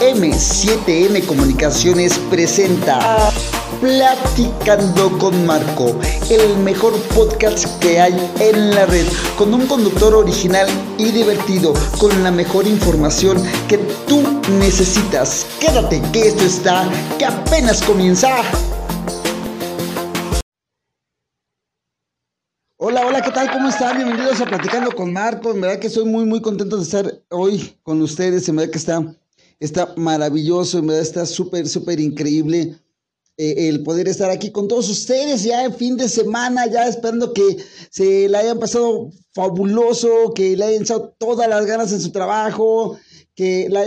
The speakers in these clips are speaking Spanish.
M7M Comunicaciones presenta Platicando con Marco, el mejor podcast que hay en la red, con un conductor original y divertido, con la mejor información que tú necesitas. Quédate que esto está, que apenas comienza. Hola, hola, ¿qué tal? ¿Cómo están? Bienvenidos a Platicando con Marco. En verdad que estoy muy, muy contento de estar hoy con ustedes. En verdad que está, está maravilloso, en verdad está súper, súper increíble eh, el poder estar aquí con todos ustedes ya en fin de semana, ya esperando que se le hayan pasado fabuloso, que le hayan echado todas las ganas en su trabajo, que la,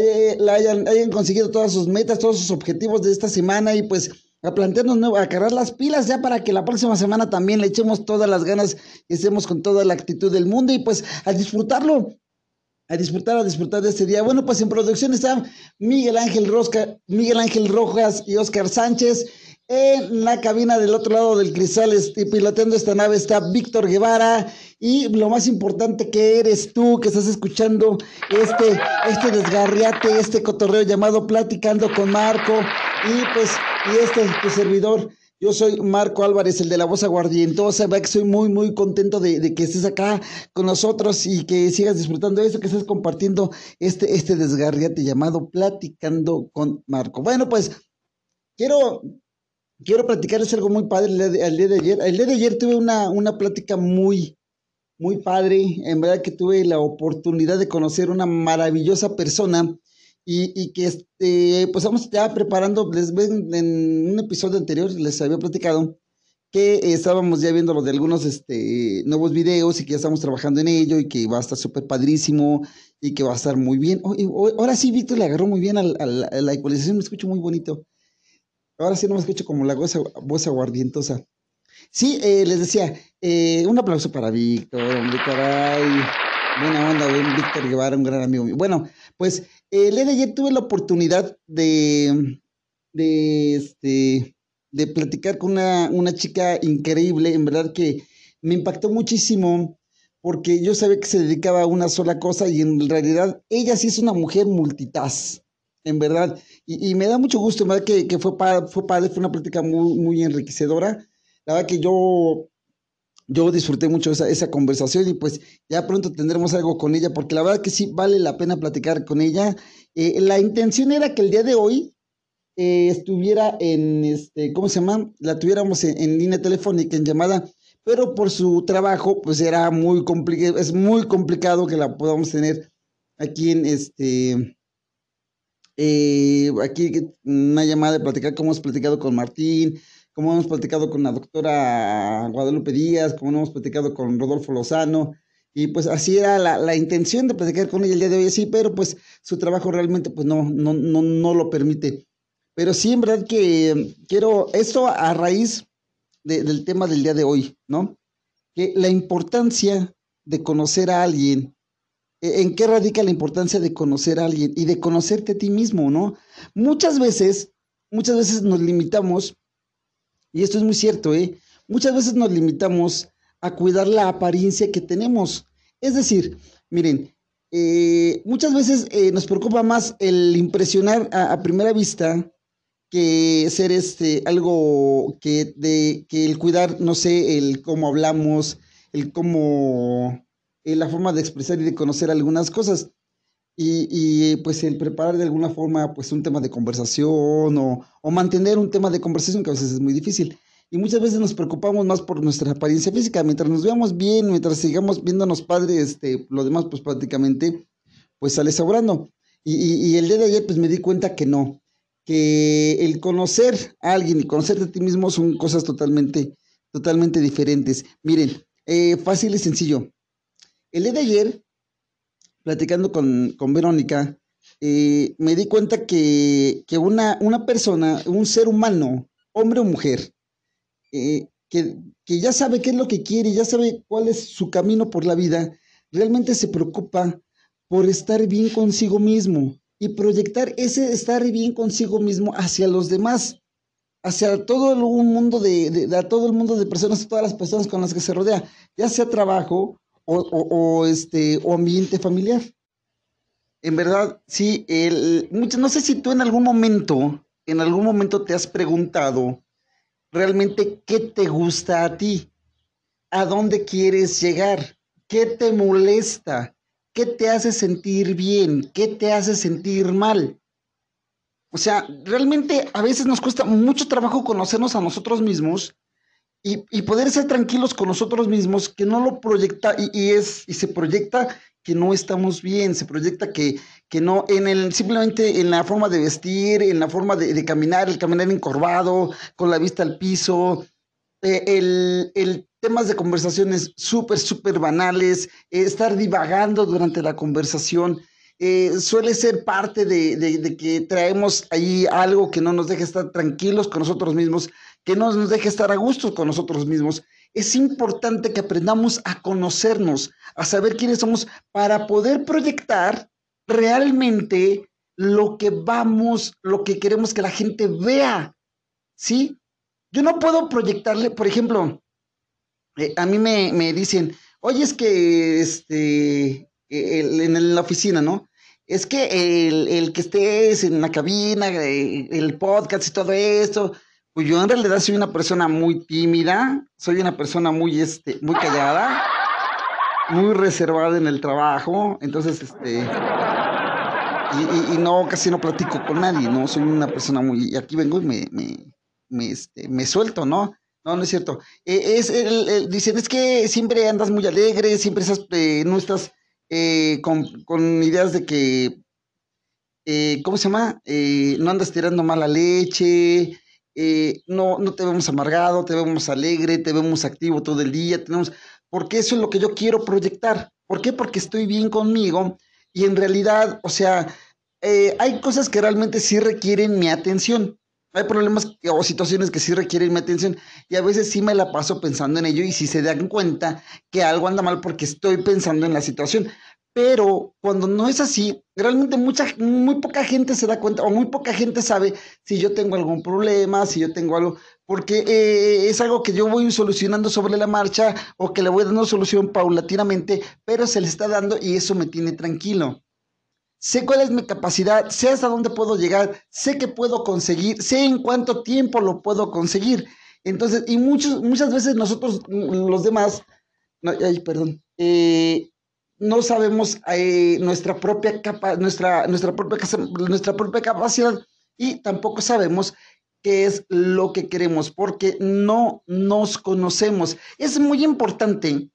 hayan, hayan conseguido todas sus metas, todos sus objetivos de esta semana y pues a plantearnos nuevo, a cargar las pilas ya para que la próxima semana también le echemos todas las ganas y estemos con toda la actitud del mundo y pues a disfrutarlo, a disfrutar, a disfrutar de este día. Bueno, pues en producción está Miguel Ángel Rosca, Miguel Ángel Rojas y Oscar Sánchez. En la cabina del otro lado del cristal, y piloteando esta nave, está Víctor Guevara. Y lo más importante que eres tú, que estás escuchando este, este desgarriate, este cotorreo llamado Platicando con Marco. Y pues, y este, tu servidor. Yo soy Marco Álvarez, el de la voz aguardientosa. Que soy muy, muy contento de, que estés acá con nosotros y que sigas disfrutando de esto, que estés compartiendo este, este desgarriate llamado Platicando con Marco. Bueno, pues quiero quiero platicarles algo muy padre el día de, ayer. El día de ayer tuve una, una plática muy, muy padre. En verdad que tuve la oportunidad de conocer una maravillosa persona y, y que este, pues vamos ya preparando, les ven en un episodio anterior, les había platicado que estábamos ya viendo lo de algunos este, nuevos videos y que ya estamos trabajando en ello y que va a estar súper padrísimo y que va a estar muy bien. ahora sí, Víctor le agarró muy bien a la ecualización, me escucho muy bonito. Ahora sí no me escucho como la voz, voz aguardientosa. Sí, eh, les decía, eh, un aplauso para Víctor, hombre, caray. Buena onda, Víctor Guevara, un gran amigo mío. Bueno, pues el ayer tuve la oportunidad de, de, este, de platicar con una, una chica increíble, en verdad que me impactó muchísimo porque yo sabía que se dedicaba a una sola cosa y en realidad ella sí es una mujer multitask en verdad. Y, me da mucho gusto, en verdad, que, que, fue, padre, fue padre, fue una plática muy, muy enriquecedora. La verdad que yo, yo disfruté mucho esa, esa conversación y pues ya pronto tendremos algo con ella, porque la verdad que sí vale la pena platicar con ella. Eh, la intención era que el día de hoy eh, estuviera en, este, ¿cómo se llama? La tuviéramos en, línea telefónica, en llamada, pero por su trabajo, pues era muy complicado, es muy complicado que la podamos tener aquí en este eh, aquí una llamada de platicar cómo hemos platicado con Martín, cómo hemos platicado con la doctora Guadalupe Díaz, cómo hemos platicado con Rodolfo Lozano. Y pues así era la, intención de platicar con ella el día de hoy, sí, pero pues su trabajo realmente pues no, no, no, no lo permite. Pero sí, en verdad que quiero, esto a raíz del tema del día de hoy, ¿no? Que la importancia de conocer a alguien e, ¿En qué radica la importancia de conocer a alguien y de conocerte a ti mismo, no? Muchas veces, muchas veces nos limitamos, y esto es muy cierto, ¿eh? Muchas veces nos limitamos a cuidar la apariencia que tenemos. Es decir, miren, eh, muchas veces eh, nos preocupa más el impresionar a, primera vista que ser este algo que de que el cuidar, no sé, el cómo hablamos, el cómo eh, la forma de expresar y de conocer algunas cosas. Y, y, pues el preparar de alguna forma pues un tema de conversación o, o, mantener un tema de conversación que a veces es muy difícil. Y muchas veces nos preocupamos más por nuestra apariencia física. Mientras nos veamos bien, mientras sigamos viéndonos padres, este, lo demás pues prácticamente pues sale sobrando. Y, y, y, el día de ayer pues me di cuenta que no, que el conocer a alguien y conocerte a ti mismo son cosas totalmente, totalmente diferentes. Miren, eh, fácil y sencillo. El día de ayer, platicando con, Verónica, eh, me di cuenta que, una, una, persona, un ser humano, hombre o mujer, eh, que, que, ya sabe qué es lo que quiere, ya sabe cuál es su camino por la vida, realmente se preocupa por estar bien consigo mismo y proyectar ese estar bien consigo mismo hacia los demás, hacia todo el mundo de, de, todo el mundo de personas, todas las personas con las que se rodea, ya sea trabajo, o, o, este, o ambiente familiar. en verdad, sí, el, no sé si tú en algún momento, en algún momento te has preguntado realmente qué te gusta a ti, a dónde quieres llegar, qué te molesta, qué te hace sentir bien, qué te hace sentir mal. O sea, realmente a veces nos cuesta mucho trabajo conocernos a nosotros mismos y, poder ser tranquilos con nosotros mismos, que no lo proyecta y, es, y se proyecta que no estamos bien, se proyecta que, que no, en el, simplemente en la forma de vestir, en la forma de, caminar, el caminar encorvado, con la vista al piso, eh, el, el, temas de conversaciones súper, súper banales, estar divagando durante la conversación. Eh, suele ser parte de, de, que traemos ahí algo que no nos deja estar tranquilos con nosotros mismos, que no nos deje estar a gusto con nosotros mismos. Es importante que aprendamos a conocernos, a saber quiénes somos para poder proyectar realmente lo que vamos, lo que queremos que la gente vea. ¿Sí? Yo no puedo proyectarle, por ejemplo, eh, a mí me, dicen, oye, es que este, en la oficina, ¿no? Es que el, el, que estés en la cabina, eh, el podcast y todo esto, pues yo en realidad soy una persona muy tímida, soy una persona muy, este, muy callada, muy reservada en el trabajo, entonces, este, y, no, casi no platico con nadie, ¿no? Soy una persona muy, y aquí vengo y me, me, este, me suelto, ¿no? No, no es cierto. Eh, es el, dicen, es que siempre andas muy alegre, siempre estás, eh, no estás eh, con, con, ideas de que, ¿cómo se llama? no andas tirando mala leche, eh, no, no te vemos amargado, te vemos alegre, te vemos activo todo el día, tenemos, porque eso es lo que yo quiero proyectar. ¿Por qué? Porque estoy bien conmigo y en realidad, o sea, eh, hay cosas que realmente sí requieren mi atención. Hay problemas o situaciones que sí requieren mi atención y a veces sí me la paso pensando en ello y si se dan cuenta que algo anda mal porque estoy pensando en la situación. Pero cuando no es así, realmente mucha, muy poca gente se da cuenta o muy poca gente sabe si yo tengo algún problema, si yo tengo algo, porque eh, es algo que yo voy solucionando sobre la marcha o que le voy dando solución paulatinamente, pero se le está dando y eso me tiene tranquilo. Sé cuál es mi capacidad, sé hasta dónde puedo llegar, sé que puedo conseguir, sé en cuánto tiempo lo puedo conseguir. Entonces, y muchos, muchas veces nosotros, los demás, ay, perdón, eh, no sabemos eh, nuestra, propia capa, nuestra, nuestra, propia, nuestra propia capacidad y tampoco sabemos qué es lo que queremos porque no nos conocemos. Es muy importante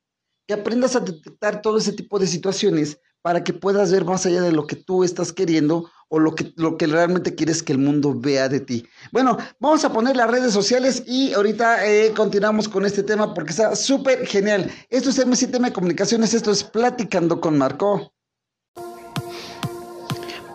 que aprendas a detectar todo ese tipo de situaciones para que puedas ver más allá de lo que tú estás queriendo o lo que, lo que realmente quieres que el mundo vea de ti. Bueno, vamos a poner las redes sociales y ahorita eh, continuamos con este tema porque está súper genial. Esto es M7M Comunicaciones, esto es Platicando con Marco.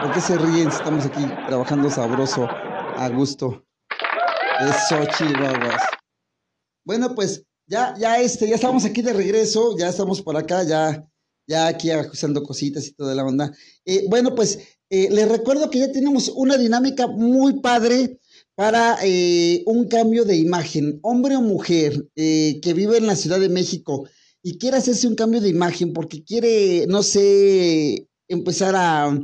¿Por qué se ríen estamos aquí trabajando sabroso, a gusto? Eso, chihuahuas. Bueno, pues ya, ya, este, ya estamos aquí de regreso, ya estamos por acá, ya, ya aquí ajustando cositas y toda la onda. Eh, bueno, pues eh, les recuerdo que ya tenemos una dinámica muy padre para eh, un cambio de imagen, hombre o mujer que vive en la Ciudad de México y quiere hacerse un cambio de imagen porque quiere, no sé, empezar a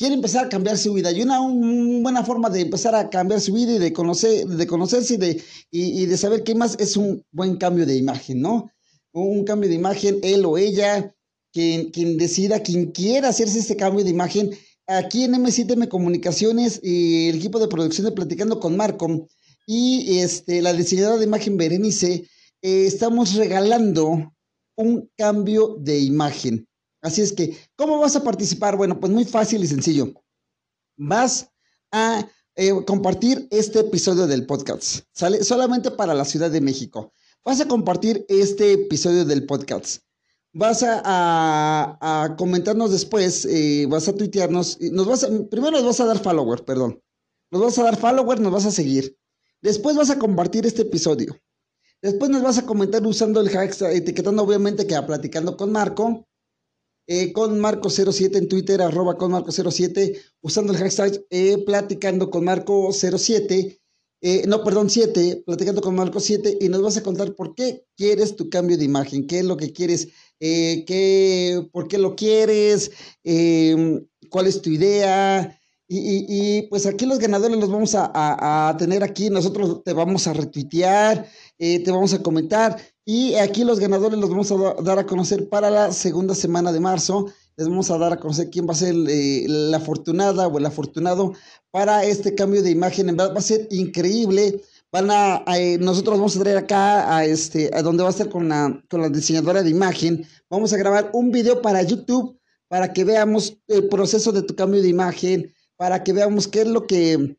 quiere empezar a cambiar su vida. Y una, buena forma de empezar a cambiar su vida y de, conocer, de conocerse y de, y, de saber qué más es un buen cambio de imagen, ¿no? Un cambio de imagen, él o ella, quien, quien decida, quien quiera hacerse este cambio de imagen. Aquí en M7M Comunicaciones y el equipo de producción de Platicando con Marco y este, la diseñadora de imagen Berenice, eh, estamos regalando un cambio de imagen. Así es que, ¿cómo vas a participar? Bueno, pues muy fácil y sencillo. Vas a eh, compartir este episodio del podcast. Sale solamente para la Ciudad de México. Vas a compartir este episodio del podcast. vas a, comentarnos después, eh, vas a tuitearnos, nos vas primero nos vas a dar follower, perdón. Nos vas a dar follower, nos vas a seguir. Después vas a compartir este episodio. Después nos vas a comentar usando el hashtag, etiquetando obviamente que a platicando con Marco, eh, con Marco07 en Twitter, arroba con Marco07, usando el hashtag eh, platicando con Marco07, eh, no, perdón, 7, platicando con Marco 7, y nos vas a contar por qué quieres tu cambio de imagen, qué es lo que quieres, qué, por qué lo quieres, cuál es tu idea, y, pues aquí los ganadores los vamos a, tener aquí, nosotros te vamos a retuitear, te vamos a comentar y aquí los ganadores los vamos a dar a conocer para la segunda semana de marzo. Les vamos a dar a conocer quién va a ser eh, la afortunada o el afortunado para este cambio de imagen. En verdad va a ser increíble. Van a, eh, nosotros vamos a traer acá a este, a donde va a estar con la, con la diseñadora de imagen. Vamos a grabar un video para YouTube para que veamos el proceso de tu cambio de imagen para que veamos qué es lo que,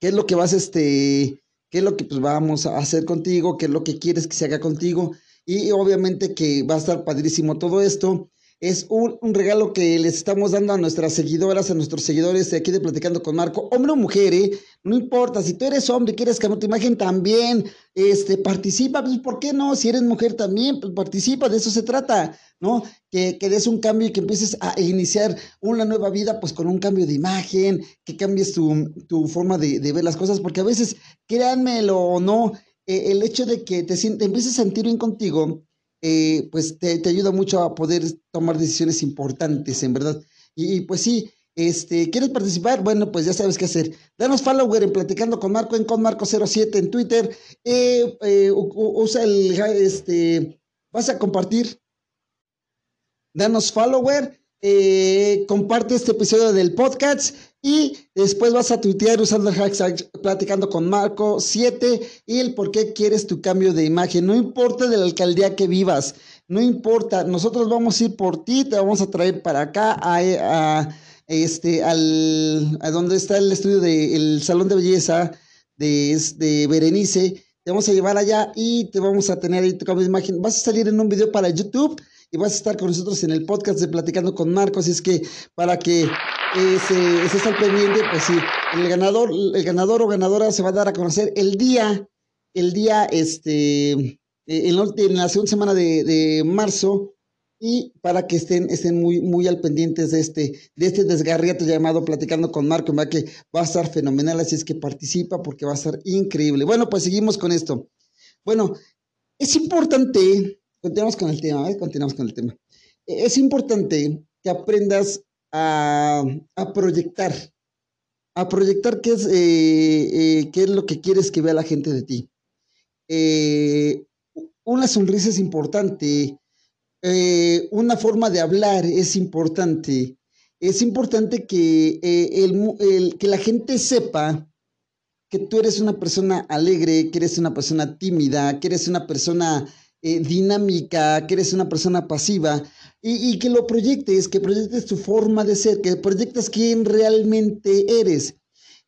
qué es lo que vas, este, qué es lo que pues, vamos a hacer contigo, qué es lo que quieres que se haga contigo. Y obviamente que va a estar padrísimo todo esto. Es un, regalo que les estamos dando a nuestras seguidoras, a nuestros seguidores de aquí de Platicando con Marco, hombre o mujer, ¿eh? no importa, si tú eres hombre y quieres cambiar tu imagen también, este, participa, pues ¿por qué no? Si eres mujer también, pues participa, de eso se trata, ¿no? Que, que des un cambio y que empieces a iniciar una nueva vida, pues con un cambio de imagen, que cambies tu, forma de, ver las cosas, porque a veces, créanmelo o no, eh, el hecho de que te, te empieces a sentir bien contigo, eh, pues te, ayuda mucho a poder tomar decisiones importantes, en verdad. Y, pues sí, este, ¿quieres participar? Bueno, pues ya sabes qué hacer. Danos follower en Platicando con Marco, en ConMarco07 en Twitter. Eh, eh, usa el, este, vas a compartir. Danos follower comparte este episodio del podcast y después vas a tuitear usando el hashtag platicando con Marco 7 y el por qué quieres tu cambio de imagen. No importa de la alcaldía que vivas, no importa, nosotros vamos a ir por ti, te vamos a traer para acá a, este al a donde está el estudio del salón de belleza de, de Berenice. Te vamos a llevar allá y te vamos a tener ahí tu cambio de imagen. Vas a salir en un video para YouTube y vas a estar con nosotros en el podcast de Platicando con Marcos. Así es que para que eh, se, pendiente, pues sí, el ganador, el ganador o ganadora se va a dar a conocer el día, el día, este, eh, en, la segunda semana de, marzo y para que estén, estén muy, muy al pendientes de este, de este desgarriato llamado Platicando con Marco, que va a estar fenomenal, así es que participa porque va a estar increíble. Bueno, pues seguimos con esto. Bueno, es importante continuamos con el tema, ¿eh? Continuamos con el tema. Es importante que aprendas a, proyectar, a proyectar qué es, eh, eh, qué es lo que quieres que vea la gente de ti. Eh, una sonrisa es importante, una forma de hablar es importante. Es importante que, el, que la gente sepa que tú eres una persona alegre, que eres una persona tímida, que eres una persona eh, dinámica, que eres una persona pasiva y, que lo proyectes, que proyectes tu forma de ser, que proyectes quién realmente eres.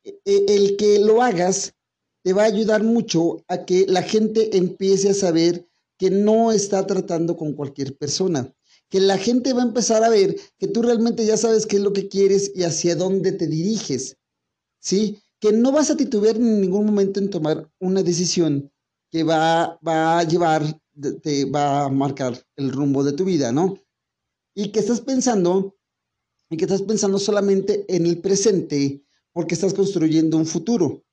E, e, el que lo hagas te va a ayudar mucho a que la gente empiece a saber que no está tratando con cualquier persona, que la gente va a empezar a ver que tú realmente ya sabes qué es lo que quieres y hacia dónde te diriges, ¿sí? Que no vas a titubear en ningún momento en tomar una decisión que va, va a llevar te va a marcar el rumbo de tu vida, ¿no? Y que estás pensando, y que estás pensando solamente en el presente porque estás construyendo un futuro.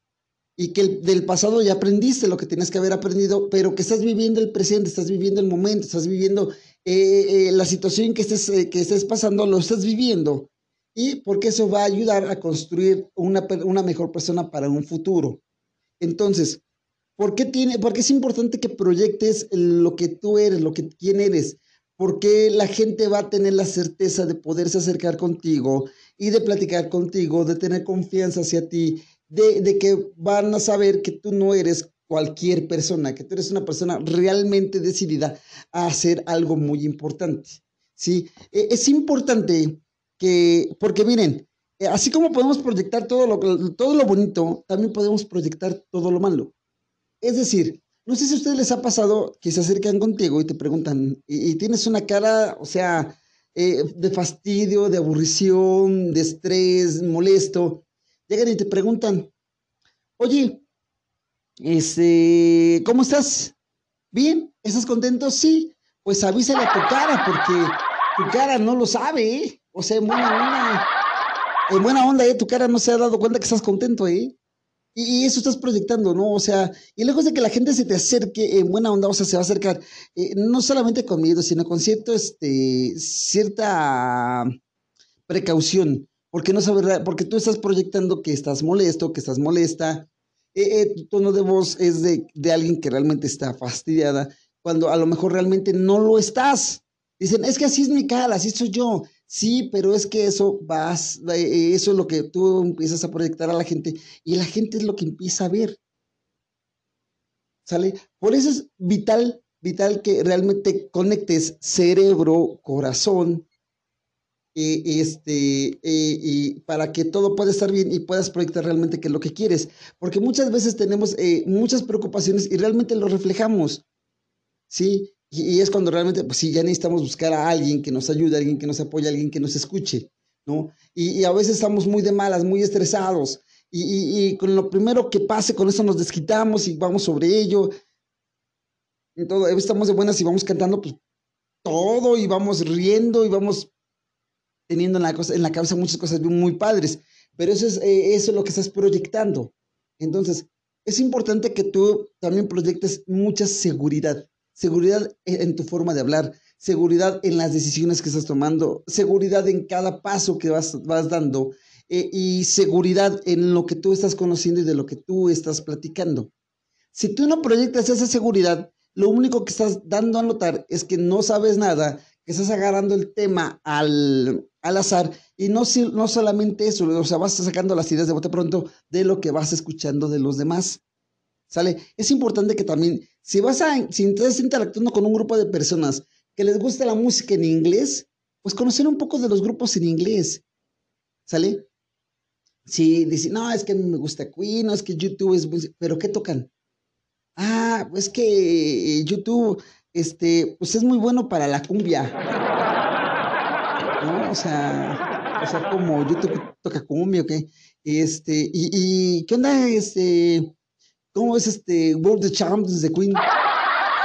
Y que del pasado ya aprendiste lo que tienes que haber aprendido, pero que estás viviendo el presente, estás viviendo el momento, estás viviendo eh, eh, la situación que estés, eh, que estés pasando, lo estás viviendo. Y porque eso va a ayudar a construir una, una mejor persona para un futuro. Entonces, ¿Por qué, tiene, porque es importante que proyectes lo que tú eres, lo que quién eres? Porque la gente va a tener la certeza de poderse acercar contigo y de platicar contigo, de tener confianza hacia ti, de, que van a saber que tú no eres cualquier persona, que tú eres una persona realmente decidida a hacer algo muy importante. ¿sí? E, es importante que, porque miren, eh, así como podemos proyectar todo lo, todo lo bonito, también podemos proyectar todo lo malo. Es decir, No sé si a ustedes les ha pasado que se acercan contigo y te preguntan, y, tienes una cara, o sea, eh, de fastidio, de aburrición, de estrés, molesto. Llegan y te preguntan, oye, este, ¿cómo estás? ¿Bien? ¿Estás contento? Sí. Pues avísale a tu cara, porque tu cara no lo sabe, ¿eh? O sea, en buena onda, en buena onda, ¿eh? Tu cara no se ha dado cuenta que estás contento, ¿eh? Y, eso estás proyectando, ¿no? O sea, y lejos de que la gente se te acerque en buena onda, o sea, se va a acercar, eh, no solamente con miedo, sino con cierto, este, cierta precaución, porque no sabes, porque tú estás proyectando que estás molesto, que estás molesta, eh, eh, tu tono de voz es de, de alguien que realmente está fastidiada, cuando a lo mejor realmente no lo estás. Dicen, es que así es mi cara, así soy yo. Sí, pero es que eso vas, eh, eso es lo que tú empiezas a proyectar a la gente y la gente es lo que empieza a ver. ¿Sale? Por eso es vital, vital que realmente conectes cerebro, corazón, eh, este, eh, y para que todo pueda estar bien y puedas proyectar realmente qué es lo que quieres. Porque muchas veces tenemos muchas preocupaciones y realmente lo reflejamos. ¿Sí? Y, es cuando realmente, pues sí, ya necesitamos buscar a alguien que nos ayude, alguien que nos apoye, alguien que nos escuche, ¿no? Y, a veces estamos muy de malas, muy estresados, y, con lo primero que pase, con eso nos desquitamos y vamos sobre ello. Todo, estamos de buenas y vamos cantando pues, todo y vamos riendo y vamos teniendo en la, cosa, en la cabeza muchas cosas muy padres. Pero eso es, eh, eso es lo que estás proyectando. Entonces, es importante que tú también proyectes mucha seguridad seguridad en tu forma de hablar, seguridad en las decisiones que estás tomando, seguridad en cada paso que vas, vas dando eh, y seguridad en lo que tú estás conociendo y de lo que tú estás platicando. Si tú no proyectas esa seguridad, lo único que estás dando a notar es que no sabes nada, que estás agarrando el tema al, al azar y no, no solamente eso, o sea, vas sacando las ideas de bote pronto de lo que vas escuchando de los demás. ¿Sale? Es importante que también, si vas a, si estás interactuando con un grupo de personas que les gusta la música en inglés, pues conocer un poco de los grupos en inglés. ¿Sale? Si dicen, no, es que a me gusta Queen, no, es que YouTube es, pero ¿qué tocan? Ah, pues que eh, YouTube, este, pues es muy bueno para la cumbia. ¿No? O sea, o sea, como YouTube toca cumbia, ¿ok? Este, y, y ¿qué onda? Este, ¿Cómo es este World of Champions de Queen?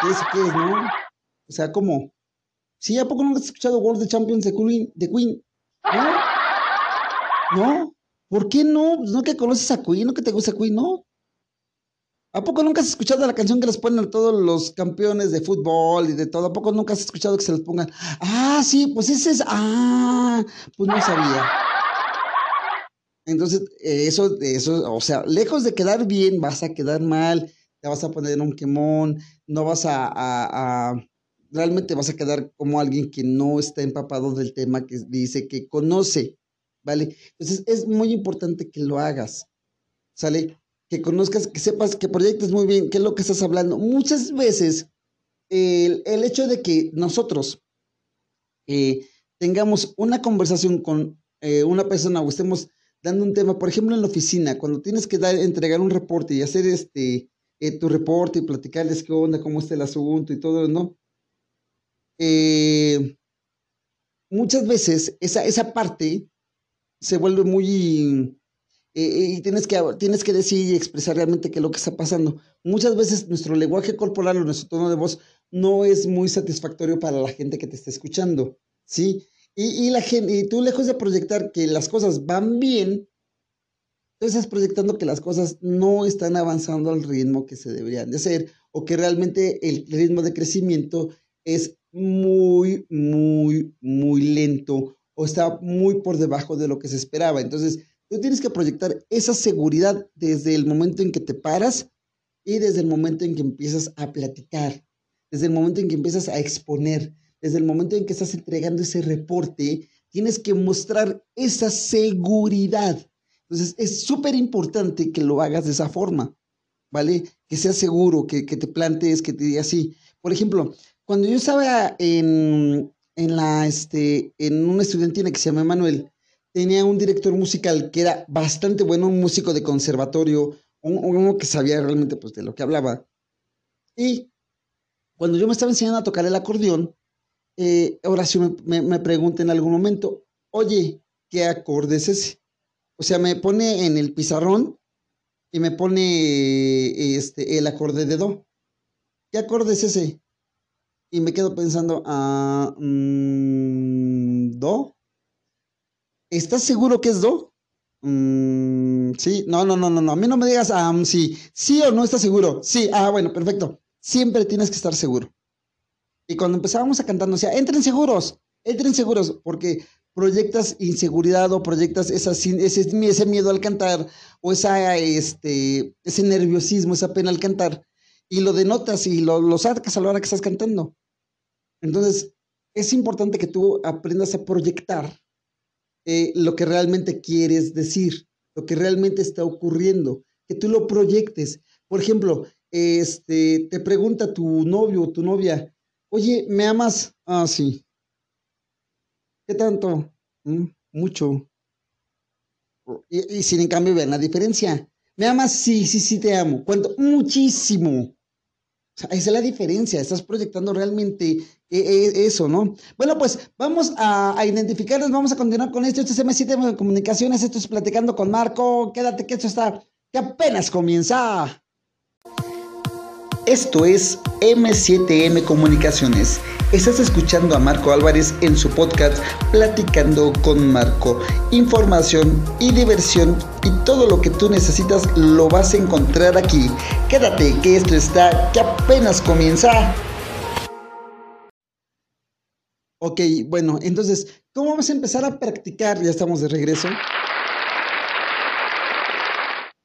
¿Qué es, qué es, no? O sea, ¿cómo? ¿Sí? ¿A poco nunca has escuchado World of Champions de Queen? De Queen? ¿No? ¿No? ¿Por qué no? No que conoces a Queen, no que te gusta Queen, ¿no? ¿A poco nunca has escuchado la canción que les ponen a todos los campeones de fútbol y de todo? ¿A poco nunca has escuchado que se les pongan? Ah, sí, pues ese es. Ah, pues no sabía. Entonces, eso, eso, o sea, lejos de quedar bien, vas a quedar mal, te vas a poner un quemón, no vas a, a, realmente vas a quedar como alguien que no está empapado del tema, que dice que conoce, ¿vale? Entonces, es muy importante que lo hagas, ¿sale? Que conozcas, que sepas, que proyectes muy bien qué es lo que estás hablando. Muchas veces, el, el hecho de que nosotros eh, tengamos una conversación con eh, una persona o estemos dando un tema, por ejemplo, en la oficina, cuando tienes que entregar un reporte y hacer este, eh, tu reporte y platicarles qué onda, cómo está el asunto y todo, ¿no? Eh, muchas veces esa, esa parte se vuelve muy... Eh, y tienes que, tienes que decir y expresar realmente qué es lo que está pasando. Muchas veces nuestro lenguaje corporal o nuestro tono de voz no es muy satisfactorio para la gente que te está escuchando, ¿sí? Y, la gente, y tú lejos de proyectar que las cosas van bien, tú estás proyectando que las cosas no están avanzando al ritmo que se deberían de hacer o que realmente el ritmo de crecimiento es muy, muy, muy lento o está muy por debajo de lo que se esperaba. Entonces, tú tienes que proyectar esa seguridad desde el momento en que te paras y desde el momento en que empiezas a platicar, desde el momento en que empiezas a exponer, desde el momento en que estás entregando ese reporte, tienes que mostrar esa seguridad. Entonces, es súper importante que lo hagas de esa forma, ¿vale? Que seas seguro, que, te plantees, que te digas así. Por ejemplo, cuando yo estaba en, en, la, este, en una estudiantina que se llama Manuel, tenía un director musical que era bastante bueno, un músico de conservatorio, uno que sabía realmente pues, de lo que hablaba. Y cuando yo me estaba enseñando a tocar el acordeón, eh, Horacio me, me, pregunta en algún momento, oye, ¿qué acorde es ese? O sea, me pone en el pizarrón y me pone este, el acorde de Do. ¿Qué acorde es ese? Y me quedo pensando, ah, mm, ¿Do? ¿Estás seguro que es Do? Mm, sí, no, no, no, no, no. A mí no me digas, ah, mm, sí, sí o no estás seguro. Sí, ah, bueno, perfecto. Siempre tienes que estar seguro. Y cuando empezábamos a cantar, nos decía, entren seguros, entren seguros, porque proyectas inseguridad o proyectas esa, ese, ese miedo al cantar o esa, este, ese nerviosismo, esa pena al cantar, y lo denotas y lo, lo sacas a la hora que estás cantando. Entonces, es importante que tú aprendas a proyectar eh, lo que realmente quieres decir, lo que realmente está ocurriendo, que tú lo proyectes. Por ejemplo, este, te pregunta tu novio o tu novia, oye, ¿me amas? Ah, sí. ¿Qué tanto? Mm, mucho. Y, sin en cambio ver la diferencia. ¿Me amas? Sí, sí, sí, te amo. ¿Cuánto? Muchísimo. Esa es la diferencia. Estás proyectando realmente eh, eh, eso, ¿no? Bueno, pues vamos a, a, identificarlos. Vamos a continuar con esto. Esto es M7 de Comunicaciones. Esto es Platicando con Marco. Quédate que esto está, que apenas comienza. Esto es M7M Comunicaciones. Estás escuchando a Marco Álvarez en su podcast Platicando con Marco. Información y diversión y todo lo que tú necesitas lo vas a encontrar aquí. Quédate que esto está que apenas comienza. Ok, bueno, entonces, ¿cómo vamos a empezar a practicar? Ya estamos de regreso.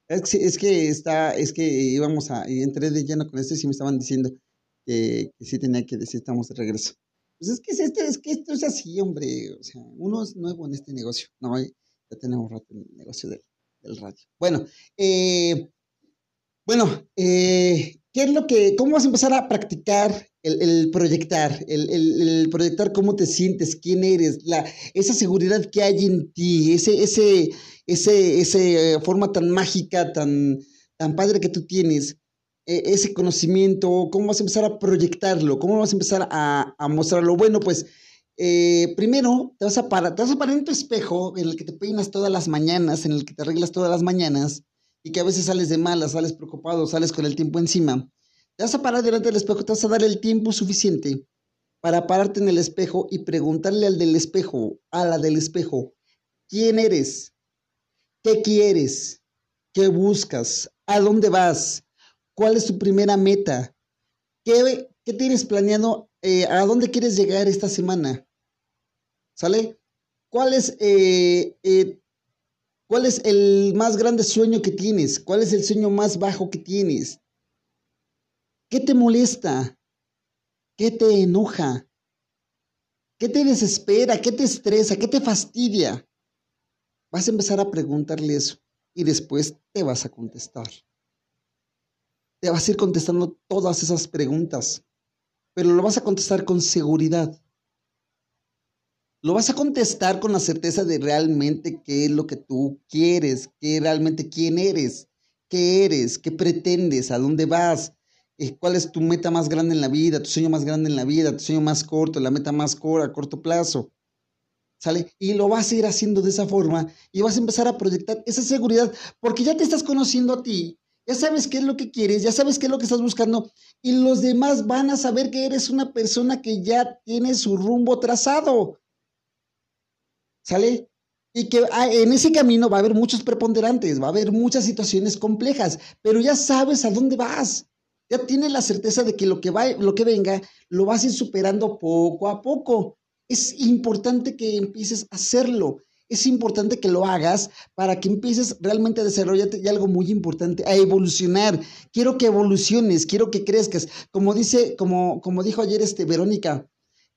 Es que, es que está, es que íbamos a, entré de lleno con esto y me estaban diciendo que, sí tenía que decir estamos de regreso. Pues es que, es, es que esto es así, hombre. O sea, uno es nuevo en este negocio. No, ya tenemos rato en el negocio del, radio. Bueno, eh, bueno, eh, ¿qué es lo que, cómo vas a empezar a practicar el, proyectar, el, proyectar cómo te sientes, quién eres, la, esa seguridad que hay en ti, ese, ese, ese, esa forma tan mágica, tan, tan padre que tú tienes, e, ese conocimiento, cómo vas a empezar a proyectarlo, cómo vas a empezar a, a mostrarlo. Bueno, pues eh, primero te vas, a parar, te vas a parar en tu espejo, en el que te peinas todas las mañanas, en el que te arreglas todas las mañanas, y que a veces sales de malas, sales preocupado, sales con el tiempo encima. Te vas a parar delante del espejo, te vas a dar el tiempo suficiente para pararte en el espejo y preguntarle al del espejo, a la del espejo, ¿quién eres? ¿Qué quieres? ¿Qué buscas? ¿A dónde vas? ¿Cuál es tu primera meta? ¿Qué, qué tienes planeado? Eh, ¿A dónde quieres llegar esta semana? ¿Sale? ¿Cuál es, eh, eh, ¿Cuál es el más grande sueño que tienes? ¿Cuál es el sueño más bajo que tienes? ¿Qué te molesta? ¿Qué te enoja? ¿Qué te desespera? ¿Qué te estresa? ¿Qué te fastidia? Vas a empezar a preguntarle eso y después te vas a contestar. Te vas a ir contestando todas esas preguntas, pero lo vas a contestar con seguridad. Lo vas a contestar con la certeza de realmente qué es lo que tú quieres, qué realmente quién eres, qué eres, qué pretendes, a dónde vas, cuál es tu meta más grande en la vida, tu sueño más grande en la vida, tu sueño más corto, la meta más corta a corto plazo. ¿Sale? Y lo vas a ir haciendo de esa forma y vas a empezar a proyectar esa seguridad porque ya te estás conociendo a ti, ya sabes qué es lo que quieres, ya sabes qué es lo que estás buscando y los demás van a saber que eres una persona que ya tiene su rumbo trazado. ¿Sale? Y que ah, en ese camino va a haber muchos preponderantes, va a haber muchas situaciones complejas, pero ya sabes a dónde vas. Ya tienes la certeza de que lo que, va, lo que venga lo vas a ir superando poco a poco es importante que empieces a hacerlo. Es importante que lo hagas para que empieces realmente a desarrollarte y algo muy importante, a evolucionar. Quiero que evoluciones, quiero que crezcas. Como dice, como, como dijo ayer este Verónica,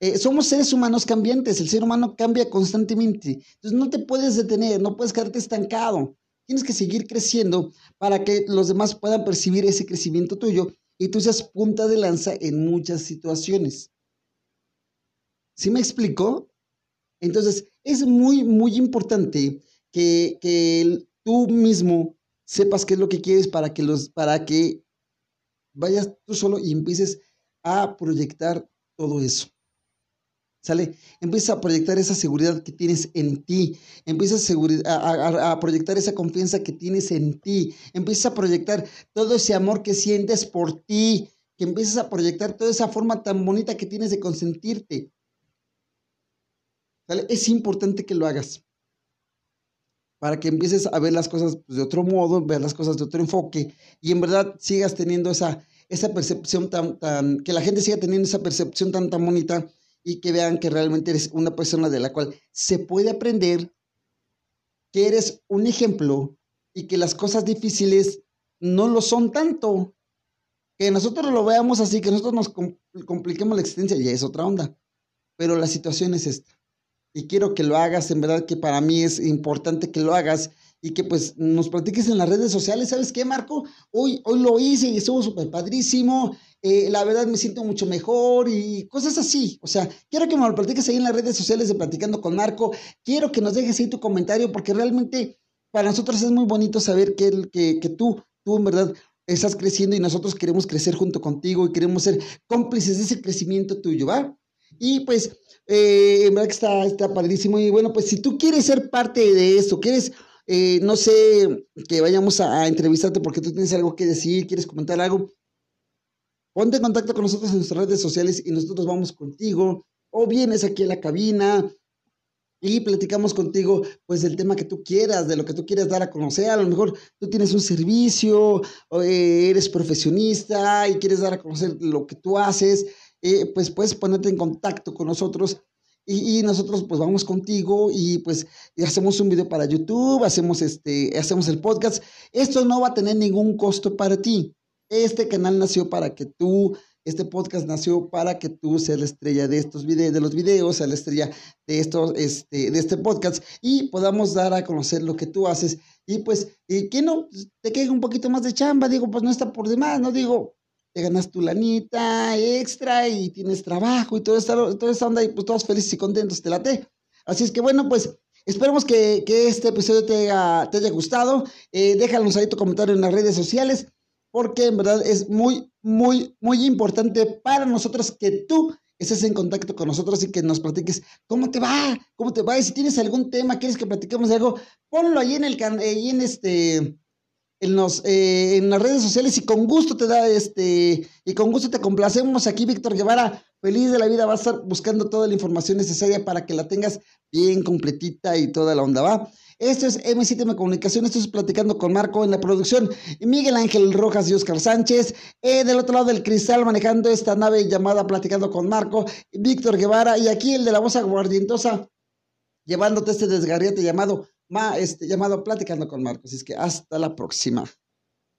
eh, somos seres humanos cambiantes, el ser humano cambia constantemente. Entonces no te puedes detener, no puedes quedarte estancado. Tienes que seguir creciendo para que los demás puedan percibir ese crecimiento tuyo y tú seas punta de lanza en muchas situaciones. ¿Sí me explico? Entonces, es muy, muy importante que, tú mismo sepas qué es lo que quieres para que, los, para que vayas tú solo y empieces a proyectar todo eso. ¿Sale? Empieza a proyectar esa seguridad que tienes en ti. Empieza a, a, proyectar esa confianza que tienes en ti. Empieza a proyectar todo ese amor que sientes por ti. Que empieces a proyectar toda esa forma tan bonita que tienes de consentirte. ¿Sale? Es importante que lo hagas. Para que empieces a ver las cosas de otro modo, ver las cosas de otro enfoque. Y en verdad sigas teniendo esa, esa percepción tan, tan, que la gente siga teniendo esa percepción tan, tan bonita y que vean que realmente eres una persona de la cual se puede aprender, que eres un ejemplo y que las cosas difíciles no lo son tanto. Que nosotros lo veamos así, que nosotros nos compliquemos la existencia, ya es otra onda. Pero la situación es esta. Y quiero que lo hagas, en verdad que para mí es importante que lo hagas y que pues nos platiques en las redes sociales. ¿Sabes qué, Marco? Hoy, hoy lo hice y estuvo súper padrísimo. Eh, la verdad me siento mucho mejor y cosas así. O sea, quiero que me lo platiques ahí en las redes sociales de Platicando con Marco. Quiero que nos dejes ahí tu comentario porque realmente para nosotros es muy bonito saber que, que, que tú, tú en verdad estás creciendo y nosotros queremos crecer junto contigo y queremos ser cómplices de ese crecimiento tuyo, ¿va? Y pues, eh, en verdad que está, está padrísimo. Y bueno, pues si tú quieres ser parte de esto, quieres, eh, no sé, que vayamos a, a entrevistarte porque tú tienes algo que decir, quieres comentar algo, Ponte en contacto con nosotros en nuestras redes sociales y nosotros vamos contigo. O vienes aquí a la cabina y platicamos contigo pues del tema que tú quieras, de lo que tú quieras dar a conocer. A lo mejor tú tienes un servicio, eh, eres profesionista y quieres dar a conocer lo que tú haces. Eh, pues puedes ponerte en contacto con nosotros y, nosotros pues vamos contigo y pues hacemos un video para YouTube, hacemos este, hacemos el podcast. Esto no va a tener ningún costo para ti. Este canal nació para que tú, este podcast nació para que tú seas la estrella de estos videos, de los videos, seas la estrella de estos, este, de este podcast y podamos dar a conocer lo que tú haces y pues, y que no, te quede un poquito más de chamba, digo, pues no está por demás, no digo, te ganas tu lanita extra y tienes trabajo y todo esta, toda esta onda y pues todos felices y contentos, te late. Así es que bueno, pues Esperemos que, este episodio te haya, te haya gustado. Eh, déjanos ahí tu comentario en las redes sociales porque en verdad es muy, muy, muy importante para nosotros que tú estés en contacto con nosotros y que nos platiques cómo te va, cómo te va, y si tienes algún tema, quieres que platiquemos de algo, ponlo ahí en el ahí en este, en, los, eh, en las redes sociales y con gusto te da este, y con gusto te complacemos aquí, Víctor Guevara, feliz de la vida, va a estar buscando toda la información necesaria para que la tengas bien completita y toda la onda, ¿va? Esto es M7M Comunicación, esto es Platicando con Marco en la producción. Miguel Ángel Rojas y Oscar Sánchez. Eh, del otro lado del cristal manejando esta nave llamada Platicando con Marco, Víctor Guevara. Y aquí el de la voz aguardientosa, llevándote este desgarriete llamado, ma, este, llamado Platicando con Marco. Así es que hasta la próxima.